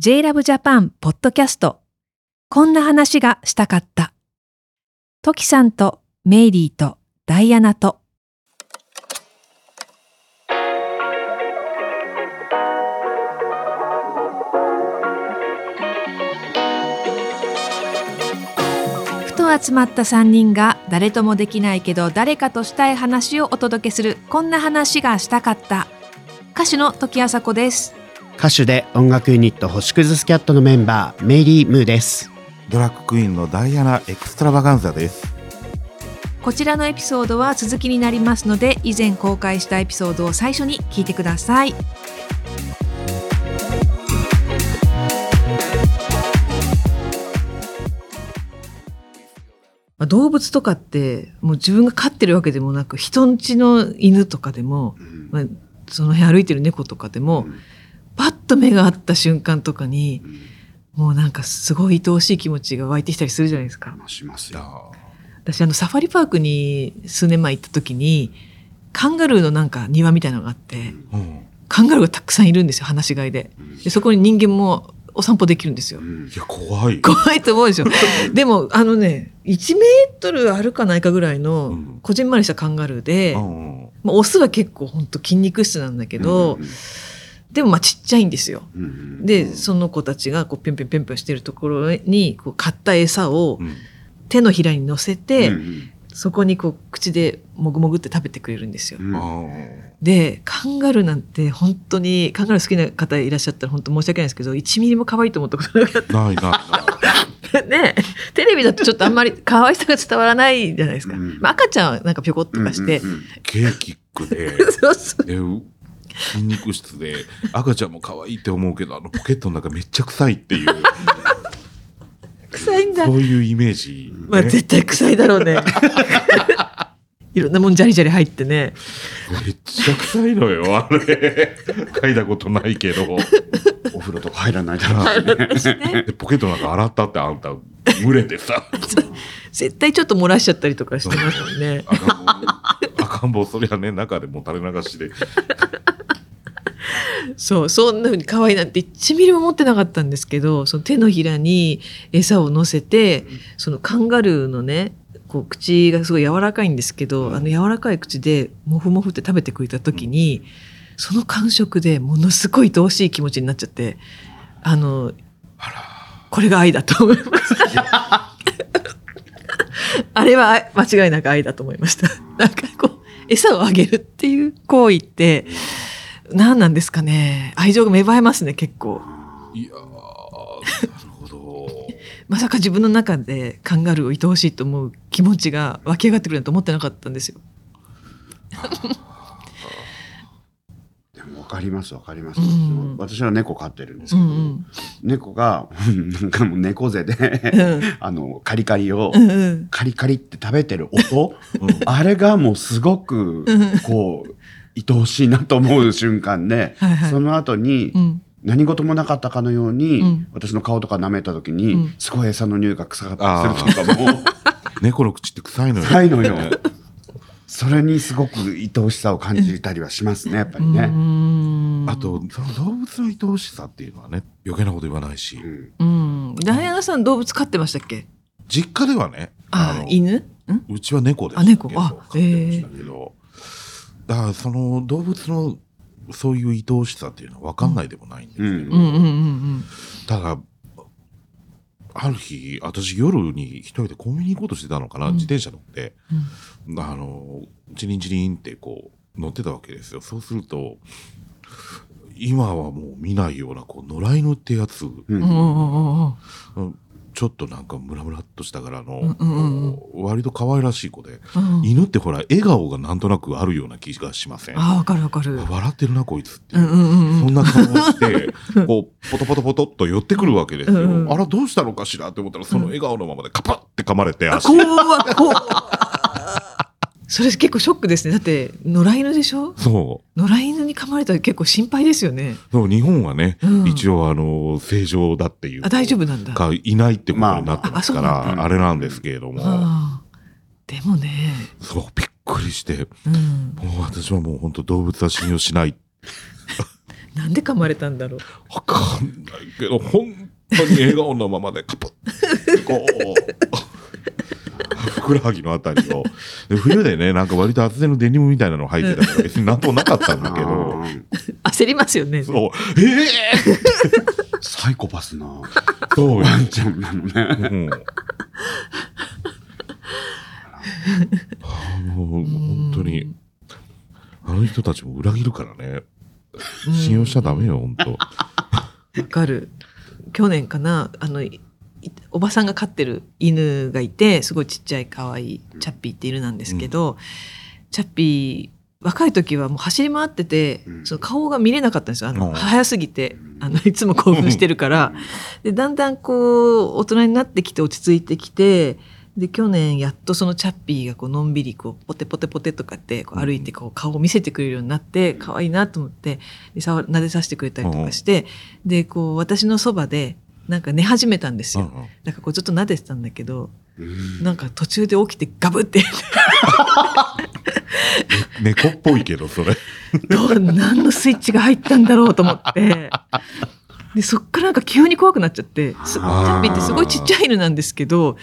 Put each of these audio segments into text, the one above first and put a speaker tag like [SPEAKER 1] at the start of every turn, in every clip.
[SPEAKER 1] JLove Japan ポッドキャスト。こんな話がしたかった。トキさんとメイリーとダイアナと。ふと集まった3人が誰ともできないけど誰かとしたい話をお届けするこんな話がしたかった。歌手の時あさこです。
[SPEAKER 2] 歌手で音楽ユニット星屑スキャットのメンバーメイリー・ムーです。
[SPEAKER 3] ドラッグクイーンのダイアナ・エクストラバガンザです。
[SPEAKER 1] こちらのエピソードは続きになりますので以前公開したエピソードを最初に聞いてください。まあ動物とかってもう自分が飼ってるわけでもなく人んちの犬とかでも、まあ、その辺歩いてる猫とかでも、パッと目が合った瞬間とかに、もうなんかすごい愛おしい気持ちが湧いてきたりするじゃないですか。
[SPEAKER 2] しますよ。
[SPEAKER 1] 私あのサファリパークに数年前行った時にカンガルーのなんか庭みたいなのがあって
[SPEAKER 3] うん、
[SPEAKER 1] カンガルーがたくさんいるんですよ放し飼いで。でそこに人間もお散歩できるんですよ。
[SPEAKER 3] いや怖い。
[SPEAKER 1] 怖いと思うでしょ でもあのね1メートルあるかないかぐらいの
[SPEAKER 3] うん。
[SPEAKER 1] こじんまりしたカンガルーで、
[SPEAKER 3] うん
[SPEAKER 1] まあ、オスは結構ほんと筋肉質なんだけど、でもまあちっちゃいんですよでその子たちがこうぴょんぴょんぴょんぴょんしてるところにこう買った餌を
[SPEAKER 3] うん
[SPEAKER 1] 手のひらに乗せて、そこにこう口でもぐもぐって食べてくれるんですよ。
[SPEAKER 3] あ
[SPEAKER 1] でカンガルーなんて本当にカンガルー好きな方いらっしゃったら本当申し訳ないですけど1ミリも可愛いと思ったことなかっ
[SPEAKER 3] ーないない
[SPEAKER 1] たねテレビだとちょっとあんまり可愛さが伝わらないじゃないですか、
[SPEAKER 2] うん
[SPEAKER 1] まあ、赤ちゃんはなんかぴょこっとかして、
[SPEAKER 2] うんうんうん
[SPEAKER 3] ケーキックで
[SPEAKER 1] そうそう
[SPEAKER 3] でう筋肉質で赤ちゃんも可愛いって思うけどあのポケットの中めっちゃ臭いっていう。
[SPEAKER 1] 臭いんだ。
[SPEAKER 3] そういうイメージ、ね
[SPEAKER 1] まあ絶対臭いだろうね。いろんなもんジャリジャリ入ってね。
[SPEAKER 3] めっちゃ臭いのよあれ。嗅いだことないけど。
[SPEAKER 2] お風呂とか入らないだろうね。
[SPEAKER 3] ポケットの中洗ったってあんた群れてさ。
[SPEAKER 1] 絶対ちょっと漏らしちゃったりとかしてますもんね。
[SPEAKER 3] 赤ん坊赤ん坊そりゃね中でも垂れ流しで
[SPEAKER 1] そう、そんな風に可愛いなんて1ミリも持ってなかったんですけど、その手のひらに餌を乗せて、そのカンガルーのね、こう口がすごい柔らかいんですけど、あの柔らかい口でモフモフって食べてくれた時に、その感触でものすごい愛おしい気持ちになっちゃって、あの、これが愛だと思いました。あれは愛間違いなく愛だと思いました。なんかこう、餌をあげるっていう行為って、何なんですかね。愛情が芽生えますね結構。
[SPEAKER 3] いやーなるほど。
[SPEAKER 1] まさか自分の中でカンガルーを愛おしいと思う気持ちが湧き上がってくるなんて思ってなかったんですよ。
[SPEAKER 2] でもわかりますわかります、
[SPEAKER 1] うん。
[SPEAKER 2] 私は猫飼ってるんです
[SPEAKER 1] う
[SPEAKER 2] けど、
[SPEAKER 1] ん。
[SPEAKER 2] 猫が なんかもう猫背で
[SPEAKER 1] うん。
[SPEAKER 2] あのカリカリを
[SPEAKER 1] うんうん。
[SPEAKER 2] カリカリって食べてる音？
[SPEAKER 3] うん。
[SPEAKER 2] あれがもうすごく
[SPEAKER 1] うん。
[SPEAKER 2] こう愛おしいなと思う瞬間で
[SPEAKER 1] はいはい。
[SPEAKER 2] その後に
[SPEAKER 1] うん。
[SPEAKER 2] 何事もなかったかのように、
[SPEAKER 1] うん。
[SPEAKER 2] 私の顔とか舐めた時に、
[SPEAKER 1] うん。
[SPEAKER 2] すごい餌の匂いが臭かったりするとかも。
[SPEAKER 3] 猫の口って臭いのよ。
[SPEAKER 2] 臭いのよ。それにすごく愛おしさを感じたりはしますねやっぱりね。
[SPEAKER 1] うん。
[SPEAKER 3] あとその動物の愛おしさっていうのはね余計なこと言わないし。
[SPEAKER 2] うん。
[SPEAKER 1] うん。ダイアナさん動物飼ってましたっけ？
[SPEAKER 3] 実家ではねの
[SPEAKER 1] あ犬？ん？
[SPEAKER 3] うちは猫です。
[SPEAKER 1] あ猫。あ
[SPEAKER 3] 飼ってましたけど、だからその動物のそういう愛おしさっていうのは分かんないでもないんですけど、ただある日私夜に一人でコンビニ行こうとしてたのかな、
[SPEAKER 1] うん。
[SPEAKER 3] 自転車乗って
[SPEAKER 1] うん。
[SPEAKER 3] あのチリンチリンってこう乗ってたわけですよ。そうすると今はもう見ないようなこう野良犬ってやつ、
[SPEAKER 2] うん
[SPEAKER 3] ちょっとなんかムラムラっとした柄の、
[SPEAKER 1] うんうんうん。
[SPEAKER 3] こう割と可愛らしい子で、
[SPEAKER 1] うん。
[SPEAKER 3] 犬ってほら笑顔がなんとなくあるような気がしません？
[SPEAKER 1] あわかるわかる。
[SPEAKER 3] 笑ってるなこいつって
[SPEAKER 1] う。んうんうんうん。
[SPEAKER 3] そんな顔をして、こう、ポトポトポトっと寄ってくるわけですよ。
[SPEAKER 1] うんうん。
[SPEAKER 3] あら、どうしたのかしらって思ったら、その笑顔のままでカパッて噛まれて、足。
[SPEAKER 1] 怖っ怖っそれ結構ショックですね。だって野良犬でしょ？
[SPEAKER 3] そう。
[SPEAKER 1] 野良犬に噛まれたら結構心配ですよね。
[SPEAKER 3] そう日本はね、
[SPEAKER 1] うん。
[SPEAKER 3] 一応、あの、正常だっていう。
[SPEAKER 1] あ大丈夫なんだ。
[SPEAKER 3] か、いないってことになってますから、
[SPEAKER 1] まあ
[SPEAKER 2] あ
[SPEAKER 3] れなんですけれども、
[SPEAKER 1] でもね、
[SPEAKER 3] そう、びっくりして、
[SPEAKER 1] うん、
[SPEAKER 3] もう私はもう本当動物は信用しない。
[SPEAKER 1] なんで噛まれたんだろう。
[SPEAKER 3] わかんないけど、本当に笑顔のままでカプッ。てこう、ふくらはぎのあたりを。で冬でね、なんか割と厚手のデニムみたいなの履いてたから別になんともなかったんだけど、
[SPEAKER 2] うん
[SPEAKER 1] 焦りますよね。
[SPEAKER 3] そう、ええ
[SPEAKER 2] サイコパスな
[SPEAKER 3] そうよ
[SPEAKER 2] ワンちゃんなのね。
[SPEAKER 3] うんあの本当に、あの人たちも裏切るからね。信用しちゃダメよ、本当。
[SPEAKER 1] わかる。去年かな、あの、いおばさんが飼ってる犬がいて、すごいちっちゃい可愛いチャッピーって犬なんですけど、チャッピー、若い時はもう走り回ってて、
[SPEAKER 2] うん。
[SPEAKER 1] その顔が見れなかったんですよ。あの、
[SPEAKER 3] うん。
[SPEAKER 1] 早すぎて、あの、いつも興奮してるから。で、だんだんこう、大人になってきて落ち着いてきて、で、去年やっとそのチャッピーがこう、のんびりこう、ポテポテポテとかってこう歩いてこう、顔を見せてくれるようになって、可愛いなと思って、で、撫でさせてくれたりとかして、で、こう、私のそばで、なんか寝始めたんですよ。
[SPEAKER 3] うんうん。
[SPEAKER 1] なんかこう、ずっと撫でてたんだけど、
[SPEAKER 2] うん。
[SPEAKER 1] なんか途中で起きてガブって、
[SPEAKER 3] 猫っぽいけど、それ。
[SPEAKER 1] どう、何のスイッチが入ったんだろうと思って、で、そっからなんか急に怖くなっちゃって、すチャッピーってすごいちっちゃい犬なんですけど、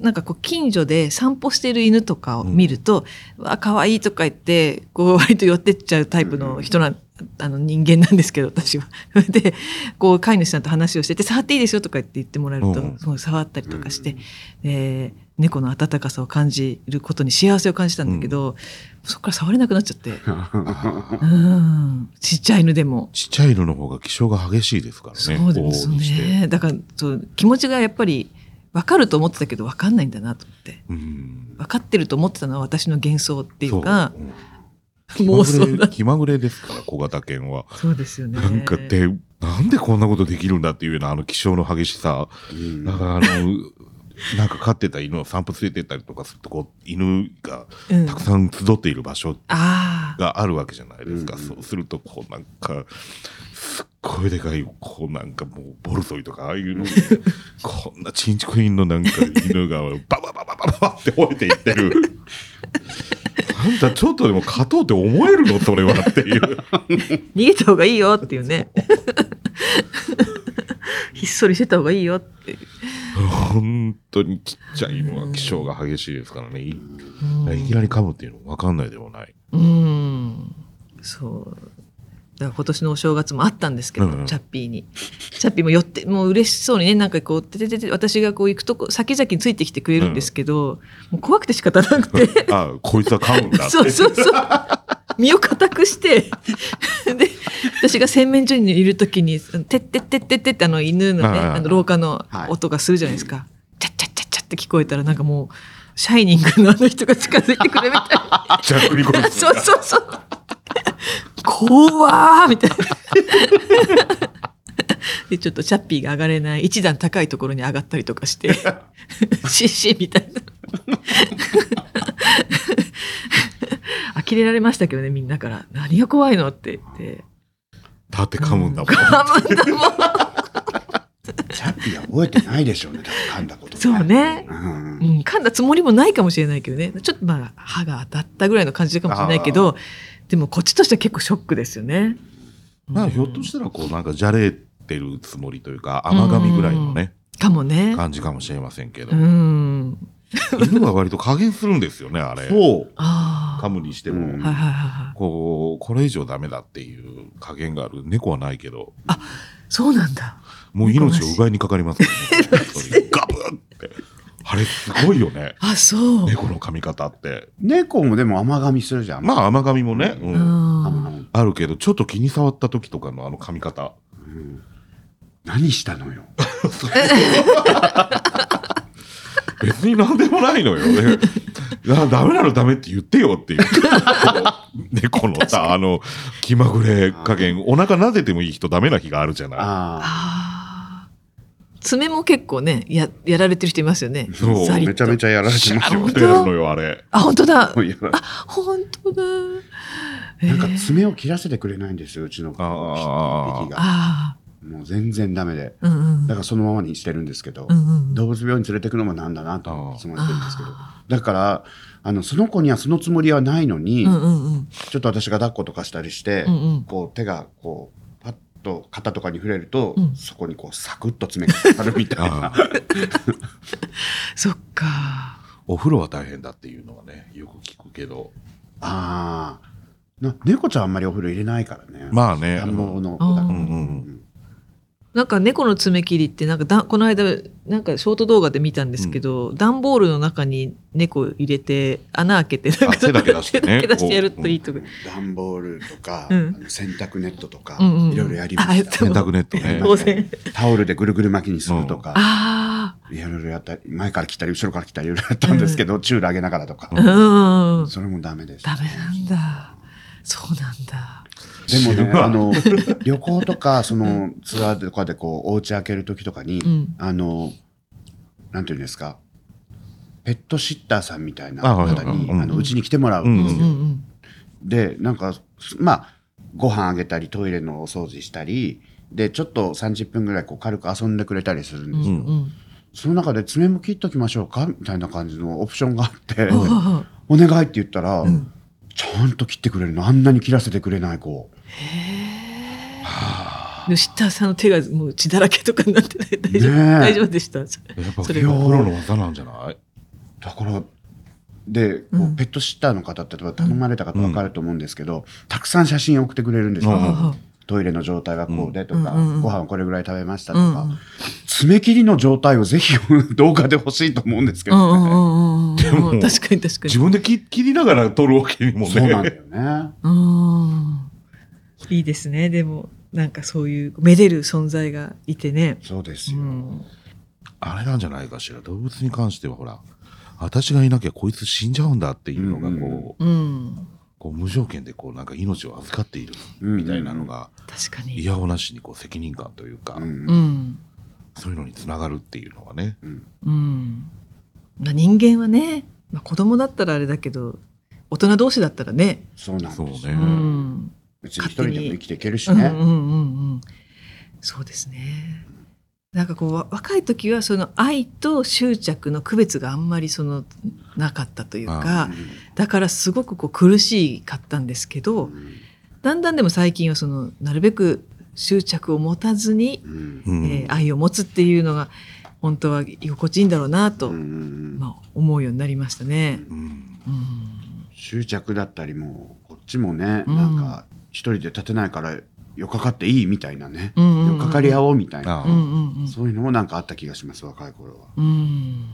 [SPEAKER 1] なんかこう近所で散歩してる犬とかを見ると、わあ、可愛いとか言って、こう割と寄ってっちゃうタイプの人な、あの人間なんですけど、私は。で、こう飼い主さんと話をしてて、触っていいですよとか言って言ってもらえると
[SPEAKER 3] うん、
[SPEAKER 1] そう触ったりとかして、で猫の温かさを感じることに幸せを感じたんだけど、そっから触れなくなっちゃって。うん。ちっちゃい犬でも。
[SPEAKER 3] ちっちゃい犬の方が気性が激しいですからね。
[SPEAKER 1] そうですね。だからそう気持ちがやっぱり分かると思ってたけど分かんないんだなと思って。
[SPEAKER 3] うん。
[SPEAKER 1] 分かってると思ってたのは私の幻想っていうか
[SPEAKER 3] そう、うん
[SPEAKER 1] 妄想だ。
[SPEAKER 3] 気まぐれですから、小型犬は。
[SPEAKER 1] そうですよね。
[SPEAKER 3] なんかで、なんでこんなことできるんだっていうような、あの気性の激しさ。
[SPEAKER 2] うん
[SPEAKER 3] だから、あの、なんか飼ってた犬を散歩連れてったりとかすると、こう、犬が
[SPEAKER 1] うん
[SPEAKER 3] たくさん集っている場所
[SPEAKER 1] ああ。
[SPEAKER 3] があるわけじゃないですか。
[SPEAKER 2] うん
[SPEAKER 3] そうすると、こうなんか、すっごいでかい、こうなんかもう、ボルソイとか、ああいうの、こんなチンチコインのなんか犬が、バババババババって吠えていってる。あんたちょっとでも勝とうって思えるの？それはっていう。
[SPEAKER 1] 逃げた方がいいよっていうね。ひっそりしてた方がいいよっていう。
[SPEAKER 3] 本当にちっちゃい犬は気性が激しいですからね。いきなり噛むっていうのもわかんないでもない。
[SPEAKER 1] うん。そう。だから今年のお正月もあったんですけど、
[SPEAKER 3] うんうん
[SPEAKER 1] チャッピーに。チャッピーも寄って、もう嬉しそうにね、なんかこう、てててて、私がこう行くとこ、先々についてきてくれるんですけど、もう怖くて仕方なくて。
[SPEAKER 3] あこいつは噛むんだって。
[SPEAKER 1] そうそうそう。身を固くして、で、私が洗面所にいるときに、てってってってってってあの犬のね、あの廊下の
[SPEAKER 2] はい
[SPEAKER 1] 音がするじゃないですか。チャッチャッチャッチャって聞こえたらなんかもう、シャイニングのあの人が近づいてくるみたいな。そうそうそう。怖ーみたいな。で、ちょっとチャッピーが上がれない、一段高いところに上がったりとかして、シッシッみたいな。呆れられましたけどね、みんなから。何が怖いのって言って。
[SPEAKER 3] だって噛むんだもん。
[SPEAKER 1] 噛むんだもん。
[SPEAKER 2] チャッピーは覚えてないでしょうね、噛んだこと。
[SPEAKER 1] そうね。
[SPEAKER 2] うん
[SPEAKER 1] うん、噛んだつもりもないかもしれないけどね。ちょっとまあ、歯が当たったぐらいの感じかもしれないけど、でもこっちとしては結構ショックですよね。
[SPEAKER 3] まあ、ひょっとしたら、こう、なんか、じゃれてるつもりというか、甘噛みぐらいのね、
[SPEAKER 1] かもね。
[SPEAKER 3] 感じかもしれませんけど
[SPEAKER 1] う、ん。
[SPEAKER 3] 犬は割と加減するんですよね、あれ。
[SPEAKER 2] そう。
[SPEAKER 1] あ
[SPEAKER 3] 噛むにしても、
[SPEAKER 2] うん
[SPEAKER 1] あ。はいはいはいはい。
[SPEAKER 3] こう、これ以上ダメだっていう加減がある。猫はないけど、
[SPEAKER 1] そうなんだ。
[SPEAKER 3] もう命を奪いにかかりますからね。本当にガブって。あれ、すごいよね。
[SPEAKER 1] あ、そう。
[SPEAKER 3] 猫の噛み方って。
[SPEAKER 2] 猫もでも甘噛みするじゃん。
[SPEAKER 3] まあ、甘噛みもね、うんあるけど、ちょっと気に障った時とかのあの噛み方。
[SPEAKER 2] うん何したのよ。
[SPEAKER 3] 別になんでもないのよね。いやダメなのダメって言ってよっていう。猫のさ、あの、気まぐれ加減、お腹撫でてもいい人ダメな日があるじゃない。
[SPEAKER 2] あ
[SPEAKER 1] ああ。爪も結構ね、や、やられてる人いますよね。
[SPEAKER 3] そう
[SPEAKER 2] めちゃめちゃやられてますよ
[SPEAKER 3] あれ。
[SPEAKER 1] あ、本当だ。
[SPEAKER 2] いや
[SPEAKER 1] 本当だ。
[SPEAKER 2] なんか
[SPEAKER 1] えー
[SPEAKER 2] 爪を切らせてくれないんですよ、うちの匹が。
[SPEAKER 1] あ
[SPEAKER 2] もう全然ダメで。
[SPEAKER 1] あ。うんうん。
[SPEAKER 2] だからそのままにしてるんですけど、
[SPEAKER 1] うんうん。
[SPEAKER 2] 動物病院に連れてくのもなんだなと思ってるんですけど。
[SPEAKER 1] あ
[SPEAKER 2] だから、あの、その子にはそのつもりはないのに、
[SPEAKER 1] ーうんうんうん。
[SPEAKER 2] ちょっと私が抱っことかしたりして、
[SPEAKER 1] うんうん。
[SPEAKER 2] こう手がこう、と肩とかに触れると、
[SPEAKER 1] うん。
[SPEAKER 2] そこにこうサクッと爪が刺さるみたいな。
[SPEAKER 1] そっか。
[SPEAKER 3] お風呂は大変だっていうのはねよく聞くけど。
[SPEAKER 2] ああ。な猫ちゃんあんまりお風呂入れないからね。
[SPEAKER 3] まあね。
[SPEAKER 2] 暖房の
[SPEAKER 1] あー
[SPEAKER 2] だから。
[SPEAKER 3] うん。うん
[SPEAKER 1] なんか猫の爪切りってなんかだこの間なんかショート動画で見たんですけど、段ボールの中に猫入れて穴開けてなんか
[SPEAKER 3] あ手だけ出してね。
[SPEAKER 1] 手だけ出してやるといいとか。
[SPEAKER 2] 段ボールとか、
[SPEAKER 1] うん。
[SPEAKER 2] 洗濯ネットとか、
[SPEAKER 1] うんうんうん。
[SPEAKER 2] いろいろやりました
[SPEAKER 3] 洗濯ネットね。
[SPEAKER 1] 当然。
[SPEAKER 2] タオルでぐるぐる巻きにするとか、
[SPEAKER 1] あ
[SPEAKER 2] いろいろやったり前から来たり後ろから来たりいろいろやったんですけど、チュール上げながらとか、
[SPEAKER 1] あ、うん。
[SPEAKER 2] それもダメです
[SPEAKER 1] ダメなんだ。そうなんだ。
[SPEAKER 2] でもねあの旅行とかそのツアーとかでこうお家開ける時とかに、
[SPEAKER 1] うん。
[SPEAKER 2] あのなんていうんですかペットシッターさんみたいな方にあのうちに来てもらう
[SPEAKER 1] うんん
[SPEAKER 2] ですよ、
[SPEAKER 1] うんうん。
[SPEAKER 2] でなんかまあご飯あげたりトイレのお掃除したりでちょっと30分ぐらいこう軽く遊んでくれたりするんですよ、
[SPEAKER 1] うんうん。
[SPEAKER 2] その中で爪も切っときましょうか？みたいな感じのオプションがあって、
[SPEAKER 1] あ
[SPEAKER 2] お願いって言ったら、
[SPEAKER 1] ん
[SPEAKER 2] ちゃんと切ってくれるの。あんなに切らせてくれない子。
[SPEAKER 1] あ。シッターさんの手がもう血だらけとかになってない？大丈夫、大丈夫でした？
[SPEAKER 3] やっぱプ
[SPEAKER 1] それが
[SPEAKER 3] ロの技なんじゃない？
[SPEAKER 2] だからでこう
[SPEAKER 1] うん。
[SPEAKER 2] ペットシッターの方って例えば頼まれた方分かると思うんですけど、たくさん写真送ってくれるんですよ、
[SPEAKER 3] うん
[SPEAKER 1] あ
[SPEAKER 2] トイレの状態はこうでとか、
[SPEAKER 1] うん
[SPEAKER 2] ご飯これぐらい食べましたとか、
[SPEAKER 1] うんうん
[SPEAKER 2] 爪切りの状態をぜひ 動画で欲しいと思うんですけど、ね
[SPEAKER 3] でも
[SPEAKER 1] うん確かに確かに。
[SPEAKER 3] 自分で切切りながら撮るわけにもね
[SPEAKER 2] そうなんだよね。
[SPEAKER 1] うん。いいですね。でもなんかそういうめでる存在がいてね。
[SPEAKER 2] そうですよ。
[SPEAKER 1] うん。
[SPEAKER 3] あれなんじゃないかしら動物に関してはほら私がいなきゃこいつ死んじゃうんだっていうのがこう,、
[SPEAKER 1] うん。
[SPEAKER 3] こう無条件でこうなんか命を預かっている
[SPEAKER 2] うん
[SPEAKER 3] みたいなのが
[SPEAKER 1] 確かに。
[SPEAKER 3] 嫌おなしにこう責任感というか、
[SPEAKER 2] うん
[SPEAKER 1] うん。
[SPEAKER 3] そういうのにつながるっていうのはね
[SPEAKER 2] うん
[SPEAKER 1] うん。まあ人間はね、まあ、子供だったらあれだけど、大人同士だったらね。
[SPEAKER 2] そうなん
[SPEAKER 3] そう
[SPEAKER 2] ですよ。
[SPEAKER 3] ね、
[SPEAKER 1] うん。
[SPEAKER 2] 別に一人でも生きていけるしね。
[SPEAKER 1] うんうんうんうん。そうですね。なんかこうわ若い時はその愛と執着の区別があんまりそのなかったというか、だからすごくこう苦しかったんですけど、
[SPEAKER 2] うん。
[SPEAKER 1] だんだんでも最近はそのなるべく執着を持たずに、えー愛を持つっていうのが本当は居心地いいんだろうなと、まあ、思うようになりましたね。
[SPEAKER 2] 執着だったりもこっちもね、
[SPEAKER 1] うん。
[SPEAKER 2] なんか一人で立てないからよっかかっていいみたいなね、
[SPEAKER 1] うんうんうん。
[SPEAKER 2] よっかかり合おうみたいな、そういうのもなんかあった気がします若い頃は。
[SPEAKER 1] うん。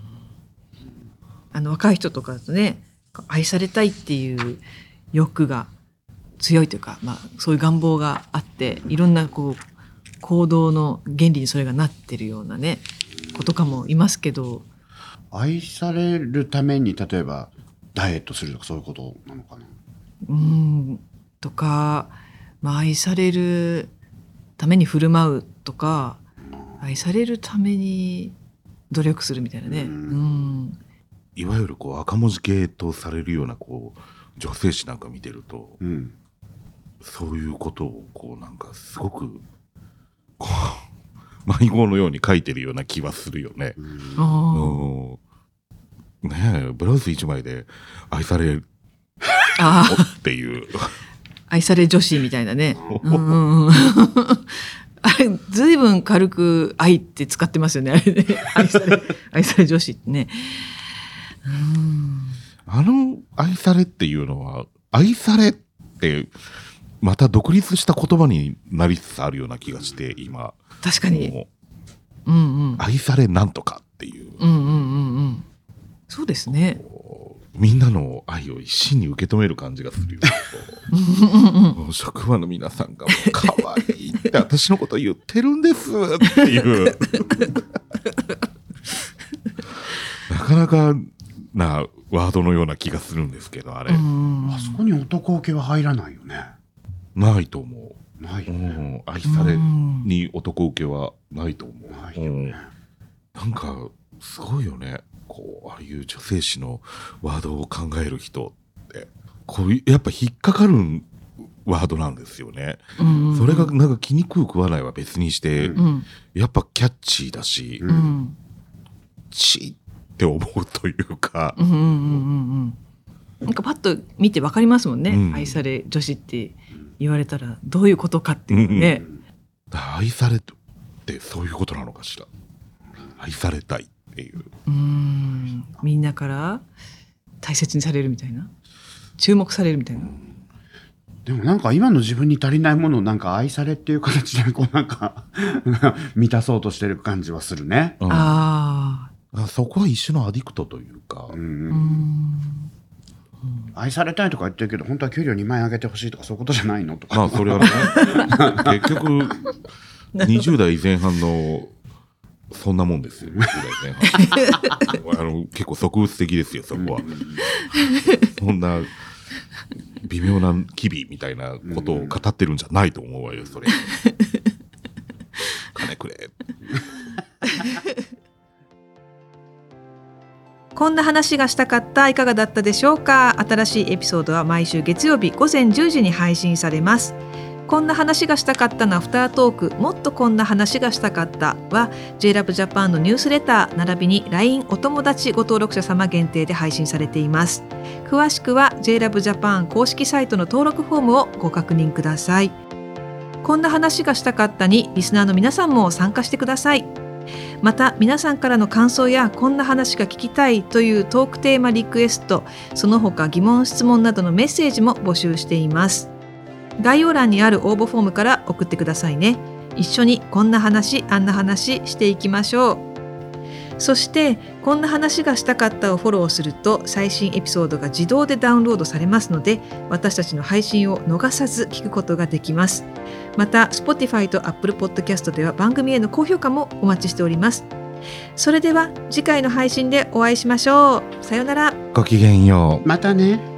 [SPEAKER 1] あの若い人とかだとね愛されたいっていう欲が強いというか、まあ、そういう願望があっていろんなこう行動の原理にそれがなってるようなね子とかもいますけど。
[SPEAKER 2] 愛されるために例えばダイエットするとかそういうことなのかな。
[SPEAKER 1] うん。とか、まあ、愛されるために振る舞うとか愛されるために努力するみたいなね。
[SPEAKER 2] うん。
[SPEAKER 1] うん。
[SPEAKER 3] いわゆるこう赤文字系とされるようなこう女性誌なんか見てると
[SPEAKER 2] うん、
[SPEAKER 3] そういうことをこうなんかすごくこう 迷子のように書いてるような気はするよね。
[SPEAKER 2] うん。
[SPEAKER 1] あ
[SPEAKER 3] うん。ねえブラウス一枚で愛される っていう
[SPEAKER 1] 愛され女子みたいなね。うんうんうん あれ、ずいぶん軽く愛って使ってますよね、あれね。愛され、愛され女子ってね。うん
[SPEAKER 3] あの愛されっていうのは愛されってまた独立した言葉になりつつあるような気がして今
[SPEAKER 1] 確かに。
[SPEAKER 3] も
[SPEAKER 1] うんうん
[SPEAKER 3] う。愛されなんとかっていう
[SPEAKER 1] うんうんうんうん。そうですね。
[SPEAKER 3] みんなの愛を一身に受け止める感じがするよ。職場の皆さんがもう可愛いって私のこと言ってるんですっていう。なかなかなワードのような気がするんですけどあれ、
[SPEAKER 1] うん。
[SPEAKER 2] あそこに男受けは入らないよね。
[SPEAKER 3] ないと思う、う
[SPEAKER 2] ないよね。
[SPEAKER 3] ん、愛され
[SPEAKER 1] うん
[SPEAKER 3] に男受けはないと思う、
[SPEAKER 2] ないよね。
[SPEAKER 3] なんかすごいよねこうああいう女性誌のワードを考える人ってこうやっぱ引っかかるワードなんですよね、
[SPEAKER 1] うん。
[SPEAKER 3] それがなんか気に食う食わないは別にして、
[SPEAKER 2] うん。
[SPEAKER 1] うん。
[SPEAKER 3] やっぱキャッチーだし、
[SPEAKER 2] う
[SPEAKER 1] うん。ん
[SPEAKER 3] チって思うというか、
[SPEAKER 1] うんうんうんうんうん。なんかパッと見てわかりますもんね、
[SPEAKER 3] うん。
[SPEAKER 1] 愛され女子って言われたらどういうことかっていうのね、
[SPEAKER 3] 愛されってそういうことなのかしら。愛されたいっていう。
[SPEAKER 1] うーん。みんなから大切にされるみたいな。注目されるみたいな。
[SPEAKER 2] でもなんか今の自分に足りないものをなんか愛されっていう形でこうなんか 満たそうとしてる感じはするね。
[SPEAKER 3] うん。
[SPEAKER 1] あ
[SPEAKER 3] あそこは一種のアディクトというか、
[SPEAKER 2] うん。
[SPEAKER 1] あうん。
[SPEAKER 2] 愛されたいとか言ってるけど本当は給料2万円上げてほしいとかそういうことじゃないの？とか。
[SPEAKER 3] まあそれはね。結局20代前半のそんなもんですよ。20代前半あの結構即物的ですよそこは。そんな微妙な機微みたいなことを語ってるんじゃないと思うわよそれ。金くれ。
[SPEAKER 1] こんな話がしたかったいかがだったでしょうか？新しいエピソードは毎週月曜日午前10時に配信されますこんな話がしたかったのアフタートークもっとこんな話がしたかったは JLAB JAPAN のニュースレター並びに LINE お友達ご登録者様限定で配信されています。詳しくは JLAB JAPAN 公式サイトの登録フォームをご確認ください。こんな話がしたかったにリスナーの皆さんも参加してください。また皆さんからの感想やこんな話が聞きたいというトークテーマリクエストその他疑問質問などのメッセージも募集しています。概要欄にある応募フォームから送ってくださいね。一緒にこんな話あんな話していきましょう。そしてこんな話がしたかったをフォローすると最新エピソードが自動でダウンロードされますので私たちの配信を逃さず聞くことができます。また Spotify と Apple Podcast では番組への高評価もお待ちしております。それでは次回の配信でお会いしましょう。さようなら。
[SPEAKER 3] ごきげんよう。
[SPEAKER 2] またね。